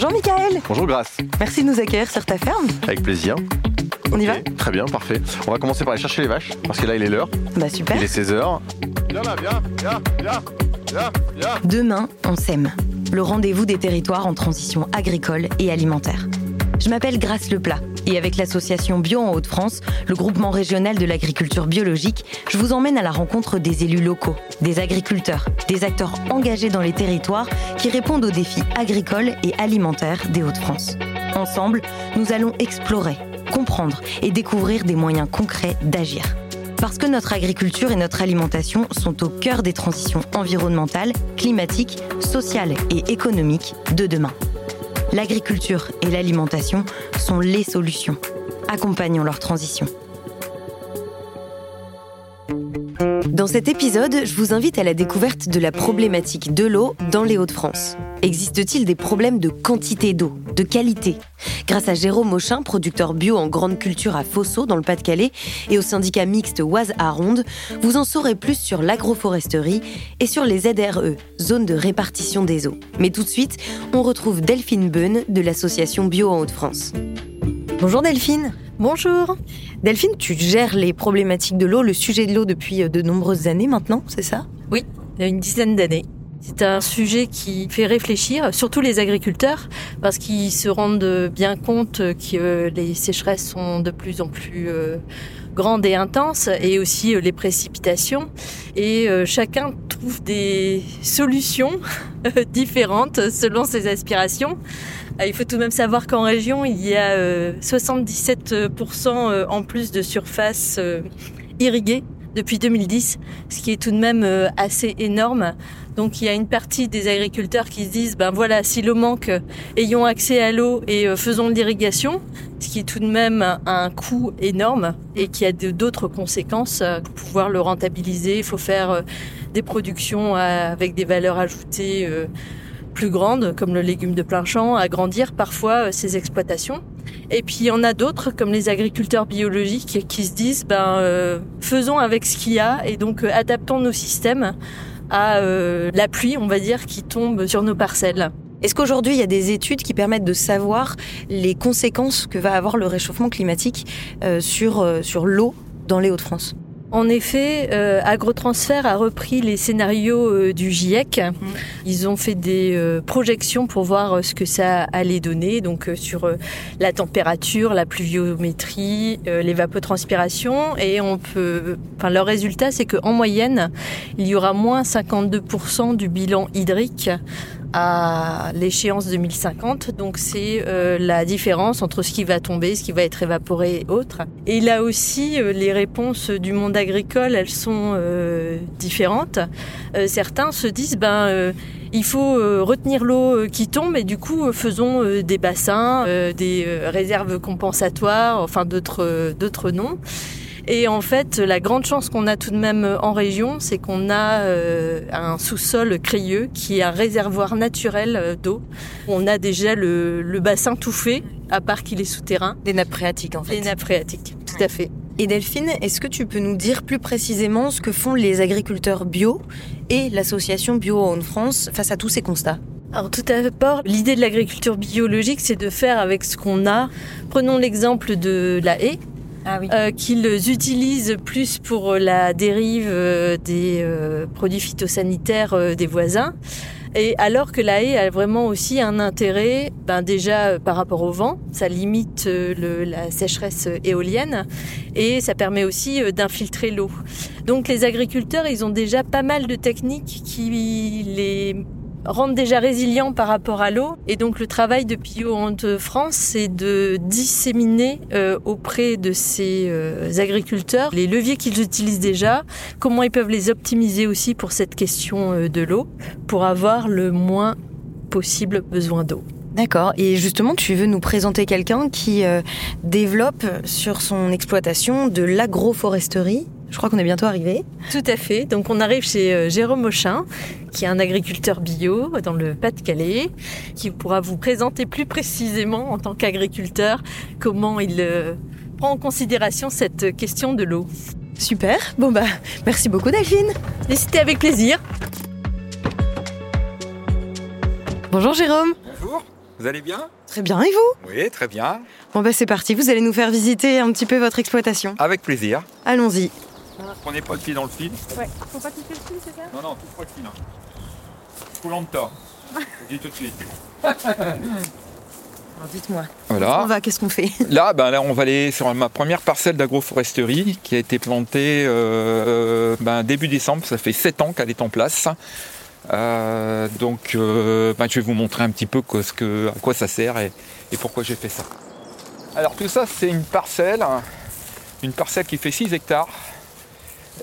Bonjour Michael. Bonjour Grace. Merci de nous accueillir sur ta ferme. Avec plaisir. On y va Très bien, parfait. On va commencer par aller chercher les vaches, parce que là il est l'heure. Bah super. Il est 16h. Viens là, viens, viens, viens, viens, viens. Demain, on sème. Le rendez-vous des territoires en transition agricole et alimentaire. Je m'appelle Grace Leplat et avec l'association Bio en Hauts-de-France, le groupement régional de l'agriculture biologique, je vous emmène à la rencontre des élus locaux, des agriculteurs, des acteurs engagés dans les territoires qui répondent aux défis agricoles et alimentaires des Hauts-de-France. Ensemble, nous allons explorer, comprendre et découvrir des moyens concrets d'agir. Parce que notre agriculture et notre alimentation sont au cœur des transitions environnementales, climatiques, sociales et économiques de demain. L'agriculture et l'alimentation sont les solutions. Accompagnons leur transition. Dans cet épisode, je vous invite à la découverte de la problématique de l'eau dans les Hauts-de-France. Existe-t-il des problèmes de quantité d'eau, de qualité? Grâce à Jérôme Auchin, producteur bio en grande culture à Fosso dans le Pas-de-Calais, et au syndicat mixte Oise à Ronde, vous en saurez plus sur l'agroforesterie et sur les ZRE, zones de répartition des eaux. Mais tout de suite, on retrouve Delphine Beun de l'association Bio en Hauts-de-France. Bonjour Delphine. Bonjour. Delphine, tu gères les problématiques de l'eau, le sujet de l'eau depuis euh, de nombreuses années maintenant, c'est ça? Oui, il y a une dizaine d'années. C'est un sujet qui fait réfléchir, surtout les agriculteurs, parce qu'ils se rendent bien compte que les sécheresses sont de plus en plus euh, grandes et intenses, et aussi euh, les précipitations. Et chacun trouve des solutions différentes selon ses aspirations. Il faut tout de même savoir qu'en région, il y a 77% en plus de surface irriguée depuis 2010, ce qui est tout de même assez énorme. Donc il y a une partie des agriculteurs qui se disent ben voilà, si l'eau manque, ayons accès à l'eau et euh, faisons de l'irrigation, ce qui est tout de même un coût énorme et qui a d'autres conséquences euh, pour pouvoir le rentabiliser. Il faut faire euh, des productions avec des valeurs ajoutées plus grandes, comme le légume de plein champ, agrandir parfois ces exploitations. Et puis il y en a d'autres, comme les agriculteurs biologiques, qui se disent ben faisons avec ce qu'il y a et donc adaptons nos systèmes à euh, la pluie, on va dire, qui tombe sur nos parcelles. Est-ce qu'aujourd'hui, il y a des études qui permettent de savoir les conséquences que va avoir le réchauffement climatique euh, sur, euh, sur l'eau dans les Hauts-de-France? En effet, euh, Agrotransfert a repris les scénarios euh, du GIEC. Mmh. Ils ont fait des euh, projections pour voir ce que ça allait donner, donc sur la température, la pluviométrie, l'évapotranspiration, et on peut. Enfin, leur résultat, c'est qu'en moyenne, il y aura moins 52% du bilan hydrique à l'échéance 2050. Donc c'est euh, la différence entre ce qui va tomber, ce qui va être évaporé et autres. Et là aussi, euh, les réponses du monde agricole, elles sont euh, différentes. certains se disent, ben il faut retenir l'eau qui tombe et du coup faisons des bassins, des réserves compensatoires, enfin d'autres d'autres noms. Et en fait, la grande chance qu'on a tout de même en région, c'est qu'on a euh, un sous-sol crayeux qui est un réservoir naturel euh, d'eau. On a déjà le, bassin tout fait, à part qu'il est souterrain. Des nappes phréatiques en fait. Des nappes phréatiques, tout à fait. Et Delphine, est-ce que tu peux nous dire plus précisément ce que font les agriculteurs bio et l'association Bio en France face à tous ces constats? Alors tout d'abord, l'idée de l'agriculture biologique, c'est de faire avec ce qu'on a. Prenons l'exemple de la haie. Ah euh, qu'ils utilisent plus pour la dérive euh, des euh, produits phytosanitaires des voisins. Et alors que la haie a vraiment aussi un intérêt, ben déjà par rapport au vent, ça limite la sécheresse éolienne et ça permet aussi d'infiltrer l'eau. Donc les agriculteurs, ils ont déjà pas mal de techniques qui les rendent déjà résilients par rapport à l'eau. Et donc le travail de Pio de France, c'est de disséminer euh, auprès de ces euh, agriculteurs les leviers qu'ils utilisent déjà, comment ils peuvent les optimiser aussi pour cette question euh, de l'eau, pour avoir le moins possible besoin d'eau. D'accord. Et justement, tu veux nous présenter quelqu'un qui développe sur son exploitation de l'agroforesterie? Je crois qu'on est bientôt arrivé. Tout à fait. Donc on arrive chez euh, Jérôme Auchin, qui est un agriculteur bio dans le Pas-de-Calais, qui pourra vous présenter plus précisément en tant qu'agriculteur comment il euh, prend en considération cette question de l'eau. Super. Bon bah merci beaucoup Delphine. Et c'était avec plaisir. Bonjour Jérôme. Bonjour. Vous allez bien? Très bien, et vous? Oui, très bien. Bon bah c'est parti, vous allez nous faire visiter un petit peu votre exploitation. Avec plaisir. Allons-y. Prenez pas le pied dans le fil. Ouais, faut pas toucher le fil, c'est ça? Non, non, touche pas le fil. Hein. Coulant de tort. Je dis tout de suite. Alors dites-moi, on Voilà. va, qu'est-ce qu'on fait? Là, ben, là, on va aller sur ma première parcelle d'agroforesterie qui a été plantée euh, ben, début décembre. Ça fait 7 ans qu'elle est en place. Euh, donc, euh, ben, je vais vous montrer un petit peu quoi- ce que- à quoi ça sert et, et pourquoi j'ai fait ça. Alors, tout ça, c'est une parcelle, hein, une parcelle qui fait 6 hectares.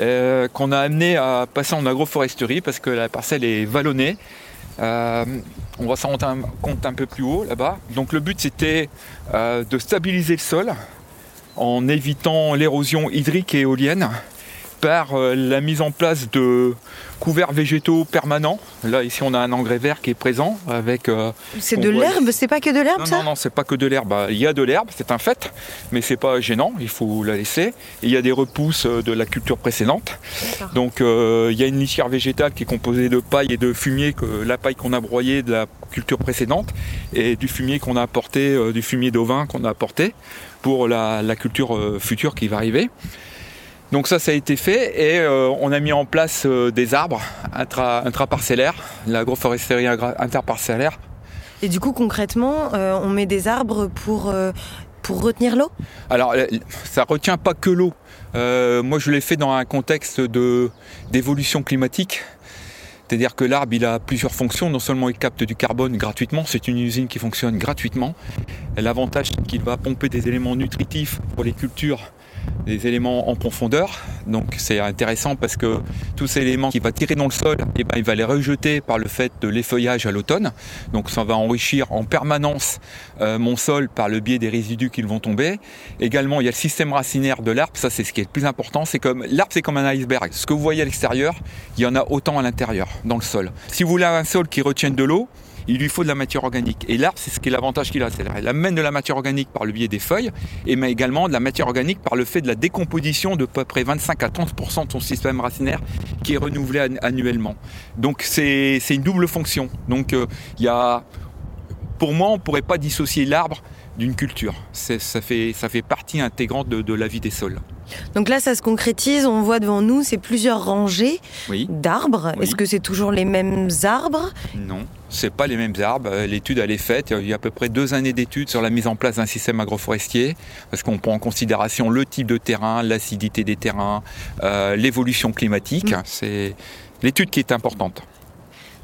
Euh, qu'on a amené à passer en agroforesterie parce que la parcelle est vallonnée. Euh, on va s'en rendre compte un peu plus haut là-bas. Donc le but c'était euh, de stabiliser le sol en évitant l'érosion hydrique et éolienne par euh, la mise en place de couverts végétaux permanents. Là ici on a un engrais vert qui est présent avec euh, C'est de l'herbe, c'est pas que de l'herbe non, ça non, non, c'est pas que de l'herbe. Il y a de l'herbe, c'est un fait, mais c'est pas gênant, il faut la laisser. Et il y a des repousses euh, de la culture précédente. Donc euh, il y a une litière végétale qui est composée de paille et de fumier, que, la paille qu'on a broyée de la culture précédente, et du fumier qu'on a apporté, euh, du fumier d'ovin qu'on a apporté pour la, la culture future qui va arriver. Donc ça, ça a été fait et euh, on a mis en place euh, des arbres intra, intraparcellaires, l'agroforesterie interparcellaire Et du coup concrètement, euh, on met des arbres pour, pour retenir l'eau? Alors, ça retient pas que l'eau. Moi, je l'ai fait dans un contexte de d'évolution climatique. C'est-à-dire que l'arbre, il a plusieurs fonctions. Non seulement il capte du carbone gratuitement, c'est une usine qui fonctionne gratuitement. L'avantage, c'est qu'il va pomper des éléments nutritifs pour les cultures, des éléments en profondeur. Donc, c'est intéressant parce que tous ces éléments qu'il va tirer dans le sol, eh ben, il va les rejeter par le fait de l'effeuillage à l'automne. Donc, ça va enrichir en permanence euh, mon sol par le biais des résidus qui vont tomber. Également, il y a le système racinaire de l'arbre. Ça, c'est ce qui est le plus important. C'est comme l'arbre, c'est comme un iceberg. Ce que vous voyez à l'extérieur, il y en a autant à l'intérieur, dans le sol. Si vous voulez un sol qui retienne de l'eau, il lui faut de la matière organique. Et l'arbre, c'est ce qui est l'avantage qu'il a. C'est-à-dire, il amène de la matière organique par le biais des feuilles, et mais également de la matière organique par le fait de la décomposition de peu près 25 à 30% de son système racinaire qui est renouvelé an- annuellement. Donc, c'est une double fonction. Donc, euh, y a pour moi, on ne pourrait pas dissocier l'arbre d'une culture. Ça fait, ça fait partie intégrante de, de la vie des sols. Donc là ça se concrétise, on voit devant nous c'est plusieurs rangées Oui. d'arbres. Oui. Est-ce que c'est toujours les mêmes arbres? Non, c'est pas les mêmes arbres. Euh, L'étude elle est faite. Il y a à peu près deux années d'études sur la mise en place d'un système agroforestier, parce qu'on prend en considération le type de terrain, l'acidité des terrains, euh, l'évolution climatique. Mm. C'est l'étude qui est importante.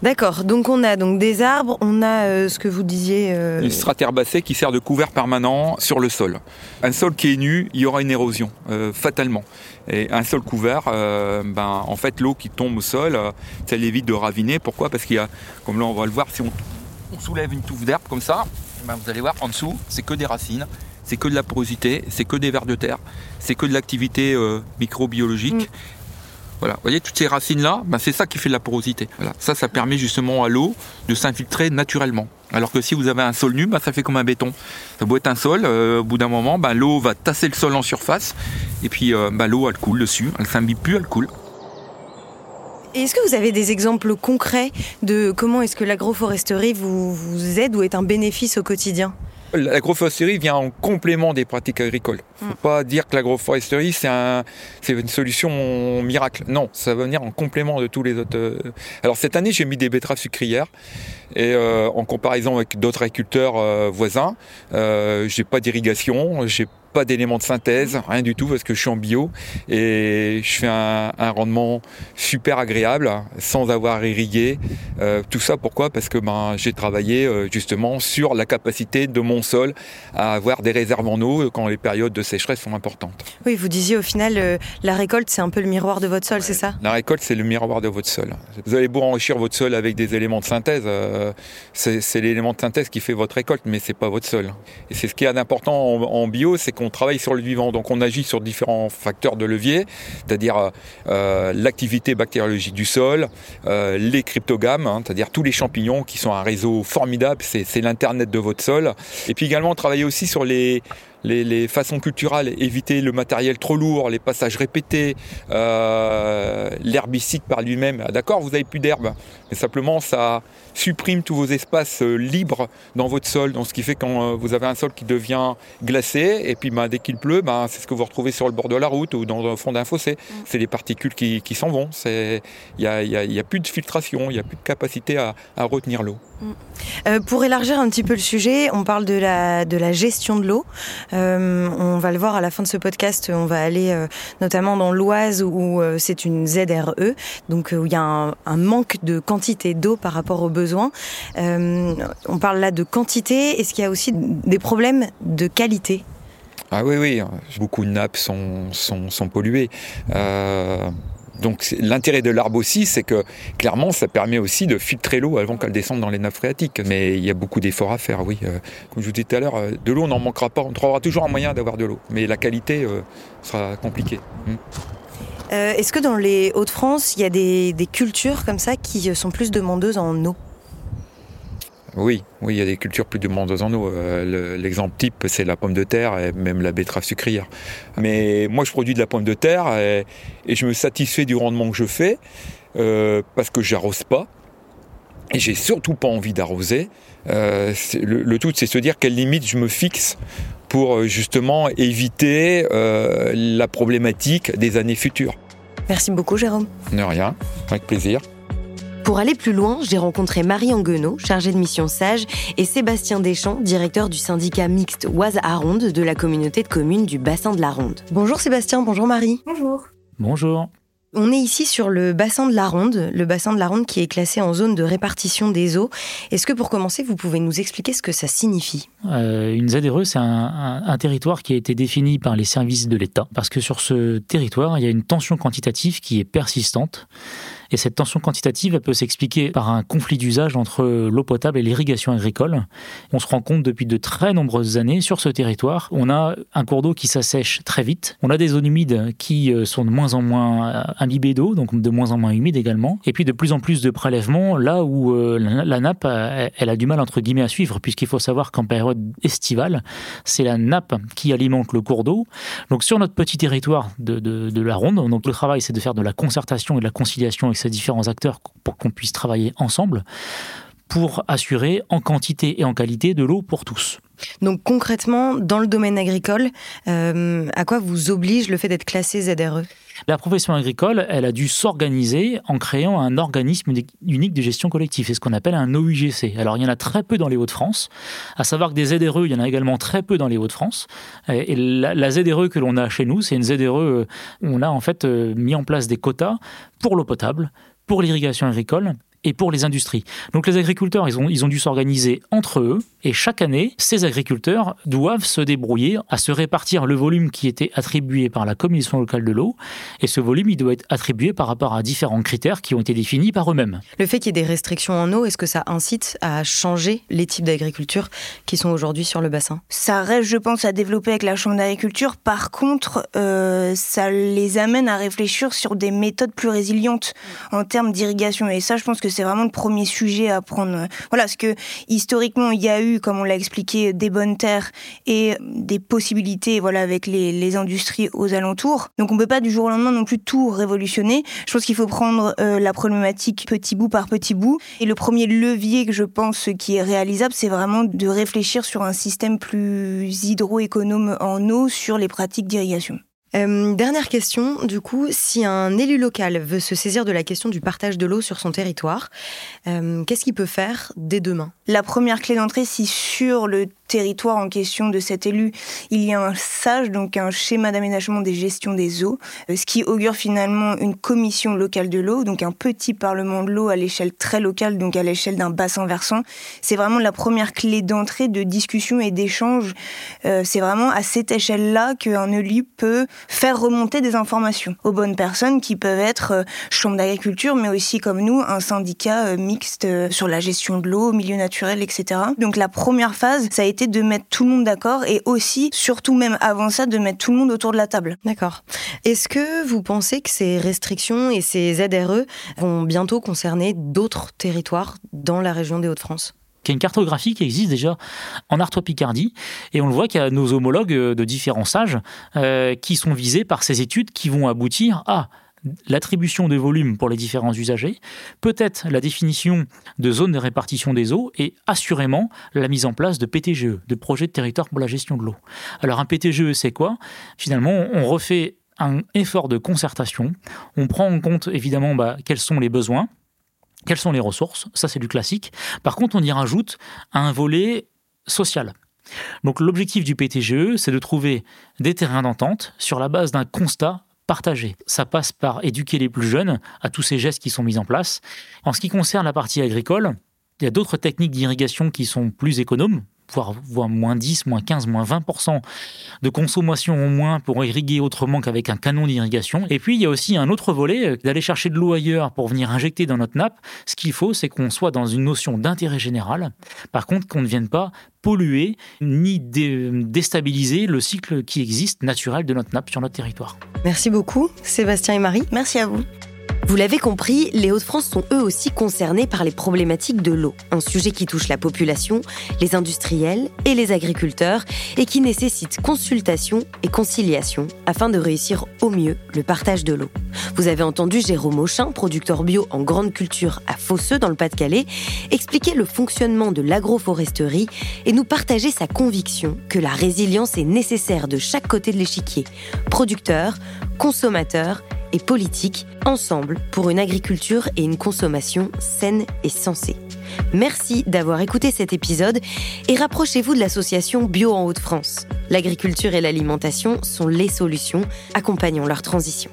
D'accord, donc on a donc des arbres, on a euh, ce que vous disiez... euh, Une strate herbacée qui sert de couvert permanent sur le sol. Un sol qui est nu, il y aura une érosion, euh, fatalement. Et un sol couvert, euh, ben, en fait, l'eau qui tombe au sol, euh, ça l'évite de raviner. Pourquoi? Parce qu'il y a, comme là on va le voir, si on, on soulève une touffe d'herbe comme ça, ben, vous allez voir en dessous, c'est que des racines, c'est que de la porosité, c'est que des vers de terre, c'est que de l'activité euh, microbiologique. Mm. Voilà, vous voyez toutes ces racines là, ben, c'est ça qui fait de la porosité. Voilà, ça, ça permet justement à l'eau de s'infiltrer naturellement. Alors que si vous avez un sol nu, ben, ça fait comme un béton. Ça doit être un sol, euh, au bout d'un moment, ben, l'eau va tasser le sol en surface, et puis euh, ben, l'eau elle coule dessus, elle s'imbibe plus, elle coule. Et Est-ce que vous avez des exemples concrets de comment est-ce que l'agroforesterie vous, vous aide ou est un bénéfice au quotidien? L'agroforesterie vient en complément des pratiques agricoles. Faut pas dire que l'agroforesterie c'est un, c'est une solution miracle. Non, ça va venir en complément de tous les autres. euh. Alors cette année j'ai mis des betteraves sucrières et euh, en comparaison avec d'autres agriculteurs euh, voisins, euh, j'ai pas d'irrigation, j'ai pas d'éléments de synthèse, rien du tout parce que je suis en bio et je fais un, rendement super agréable sans avoir irrigué. Tout ça pourquoi? Parce que ben j'ai travaillé justement sur la capacité de mon sol à avoir des réserves en eau quand les périodes de sécheresse sont importantes. Oui, vous disiez au final, euh, la récolte c'est un peu le miroir de votre sol, c'est ça? La récolte, c'est le miroir de votre sol. Vous allez beau enrichir votre sol avec des éléments de synthèse, euh, c'est l'élément de synthèse qui fait votre récolte, mais c'est pas votre sol. Et c'est ce qui est d'important en, en bio, c'est qu'on travaille sur le vivant. Donc on agit sur différents facteurs de levier, c'est-à-dire euh, l'activité bactériologique du sol, les cryptogames, hein, c'est-à-dire tous les champignons qui sont un réseau formidable, c'est l'internet de votre sol. Et puis également travailler aussi sur les les, façons culturelles, éviter le matériel trop lourd, les passages répétés, euh, l'herbicide par lui-même. Ah, d'accord, vous avez plus d'herbe, mais simplement ça supprime tous vos espaces euh, libres dans votre sol. Donc ce qui fait quand euh, vous avez un sol qui devient glacé, et puis bah, dès qu'il pleut, bah, c'est ce que vous retrouvez sur le bord de la route ou dans le fond d'un fossé. Mm. C'est des particules qui, s'en vont. Il n'y a, y a, plus de filtration, il n'y a plus de capacité à, retenir l'eau. Mm. pour élargir un petit peu le sujet, on parle de la, de la gestion de l'eau. Euh, on va le voir à la fin de ce podcast. On va aller euh, notamment dans l'Oise où euh, c'est une ZRE, donc où il y a un, manque de quantité d'eau par rapport aux besoins. on parle là de quantité. Est-ce qu'il y a aussi des problèmes de qualité? Ah oui, oui, beaucoup de nappes sont, sont, polluées. Donc l'intérêt de l'arbre aussi, c'est que clairement, ça permet aussi de filtrer l'eau avant qu'elle descende dans les nappes phréatiques. Mais il y a beaucoup d'efforts à faire, oui. Euh, comme je vous disais tout à l'heure, euh, de l'eau, on n'en manquera pas. On trouvera toujours un moyen d'avoir de l'eau. Mais la qualité euh, sera compliquée. Hmm. Est-ce que dans les Hauts-de-France, il y a des, cultures comme ça qui sont plus demandeuses en eau? Oui, oui, il y a des cultures plus demandeuses en eau. Euh, l'exemple type, c'est la pomme de terre et même la betterave sucrière. Mais moi, je produis de la pomme de terre et, je me satisfais du rendement que je fais euh, parce que j'arrose pas et j'ai surtout pas envie d'arroser. Euh, le, tout, c'est se dire quelle limite je me fixe pour justement éviter la problématique des années futures. Merci beaucoup, Jérôme. De rien, avec plaisir. Pour aller plus loin, j'ai rencontré Marie Anguenot, chargée de mission SAGE, et Sébastien Deschamps, directeur du syndicat mixte Oise-Aronde de la communauté de communes du bassin de la Ronde. Bonjour Sébastien, bonjour Marie. Bonjour. Bonjour. On est ici sur le bassin de la Ronde, le bassin de la Ronde qui est classé en zone de répartition des eaux. Est-ce que pour commencer, vous pouvez nous expliquer ce que ça signifie? Euh, Une ZRE, c'est un, territoire qui a été défini par les services de l'État, parce que sur ce territoire, il y a une tension quantitative qui est persistante. Et cette tension quantitative, elle peut s'expliquer par un conflit d'usage entre l'eau potable et l'irrigation agricole. On se rend compte depuis de très nombreuses années sur ce territoire, on a un cours d'eau qui s'assèche très vite. On a des zones humides qui euh, sont de moins en moins euh, imbibées d'eau, donc de moins en moins humides également. Et puis de plus en plus de prélèvements là où euh, la nappe, elle a du mal entre guillemets à suivre, puisqu'il faut savoir qu'en période estivale, c'est la nappe qui alimente le cours d'eau. Donc sur notre petit territoire de, de la ronde, donc le travail c'est de faire de la concertation et de la conciliation ces différents acteurs pour qu'on puisse travailler ensemble pour assurer en quantité et en qualité de l'eau pour tous. Donc concrètement, dans le domaine agricole, euh, à quoi vous oblige le fait d'être classé ZRE La profession agricole, elle a dû s'organiser en créant un organisme unique de gestion collective. C'est ce qu'on appelle un OUGC. Alors il y en a très peu dans les Hauts-de-France. À savoir que des ZRE, il y en a également très peu dans les Hauts-de-France. Et la, ZRE que l'on a chez nous, c'est une ZRE où on a en fait euh, mis en place des quotas pour l'eau potable, pour l'irrigation agricole et pour les industries. Donc les agriculteurs, ils ont, ils ont dû s'organiser entre eux et chaque année, ces agriculteurs doivent se débrouiller à se répartir le volume qui était attribué par la commission locale de l'eau et ce volume, il doit être attribué par rapport à différents critères qui ont été définis par eux-mêmes. Le fait qu'il y ait des restrictions en eau, est-ce que ça incite à changer les types d'agriculture qui sont aujourd'hui sur le bassin? Ça reste, je pense, à développer avec la Chambre d'agriculture. Par contre, euh, ça les amène à réfléchir sur des méthodes plus résilientes en termes d'irrigation. Et ça, je pense que c'est vraiment le premier sujet à prendre. Voilà, parce que historiquement, il y a eu, comme on l'a expliqué, des bonnes terres et des possibilités, voilà, avec les, industries aux alentours. Donc, on peut pas du jour au lendemain non plus tout révolutionner. Je pense qu'il faut prendre euh, la problématique petit bout par petit bout. Et le premier levier que je pense qui est réalisable, c'est vraiment de réfléchir sur un système plus hydroéconome en eau sur les pratiques d'irrigation. Euh, dernière question, du coup, si un élu local veut se saisir de la question du partage de l'eau sur son territoire, euh, qu'est-ce qu'il peut faire dès demain? La première clé d'entrée, si sur le territoire en question de cet élu, il y a un SAGE, donc un schéma d'aménagement des gestions des eaux, euh, ce qui augure finalement une commission locale de l'eau, donc un petit parlement de l'eau à l'échelle très locale, donc à l'échelle d'un bassin versant. C'est vraiment la première clé d'entrée de discussion et d'échange. Euh, c'est vraiment à cette échelle-là qu'un élu peut faire remonter des informations aux bonnes personnes qui peuvent être euh, chambre d'agriculture, mais aussi comme nous, un syndicat mixte sur la gestion de l'eau, milieu naturel, etc. Donc la première phase, ça a été de mettre tout le monde d'accord et aussi, surtout même avant ça, de mettre tout le monde autour de la table. D'accord. Est-ce que vous pensez que ces restrictions et ces ZRE vont bientôt concerner d'autres territoires dans la région des Hauts-de-France? Qui est une cartographie qui existe déjà en Artois-Picardie. Et on le voit qu'il y a nos homologues de différents sages euh, qui sont visés par ces études qui vont aboutir à l'attribution de volume pour les différents usagers, peut-être la définition de zones de répartition des eaux et assurément la mise en place de PTGE, de projets de territoire pour la gestion de l'eau. Alors un PTGE, c'est quoi? Finalement, on refait un effort de concertation, on prend en compte évidemment bah, quels sont les besoins, quelles sont les ressources, ça c'est du classique. Par contre, on y rajoute un volet social. Donc l'objectif du PTGE, c'est de trouver des terrains d'entente sur la base d'un constat partagé. Ça passe par éduquer les plus jeunes à tous ces gestes qui sont mis en place. En ce qui concerne la partie agricole, il y a d'autres techniques d'irrigation qui sont plus économes, voire, moins 10, moins 15, moins 20% de consommation au moins pour irriguer autrement qu'avec un canon d'irrigation. Et puis il y a aussi un autre volet, euh, d'aller chercher de l'eau ailleurs pour venir injecter dans notre nappe. Ce qu'il faut, c'est qu'on soit dans une notion d'intérêt général. Par contre, qu'on ne vienne pas polluer ni déstabiliser le cycle qui existe naturel de notre nappe sur notre territoire. Merci beaucoup, Sébastien et Marie. Merci à vous. Vous l'avez compris, les Hauts-de-France sont eux aussi concernés par les problématiques de l'eau, un sujet qui touche la population, les industriels et les agriculteurs et qui nécessite consultation et conciliation afin de réussir au mieux le partage de l'eau. Vous avez entendu Jérôme Auchin, producteur bio en grande culture à Fosseux dans le Pas-de-Calais, expliquer le fonctionnement de l'agroforesterie et nous partager sa conviction que la résilience est nécessaire de chaque côté de l'échiquier, producteur, consommateur et politique ensemble pour une agriculture et une consommation saine et sensée. Merci d'avoir écouté cet épisode et rapprochez-vous de l'association Bio en Haute-France. L'agriculture et l'alimentation sont les solutions, accompagnons leur transition.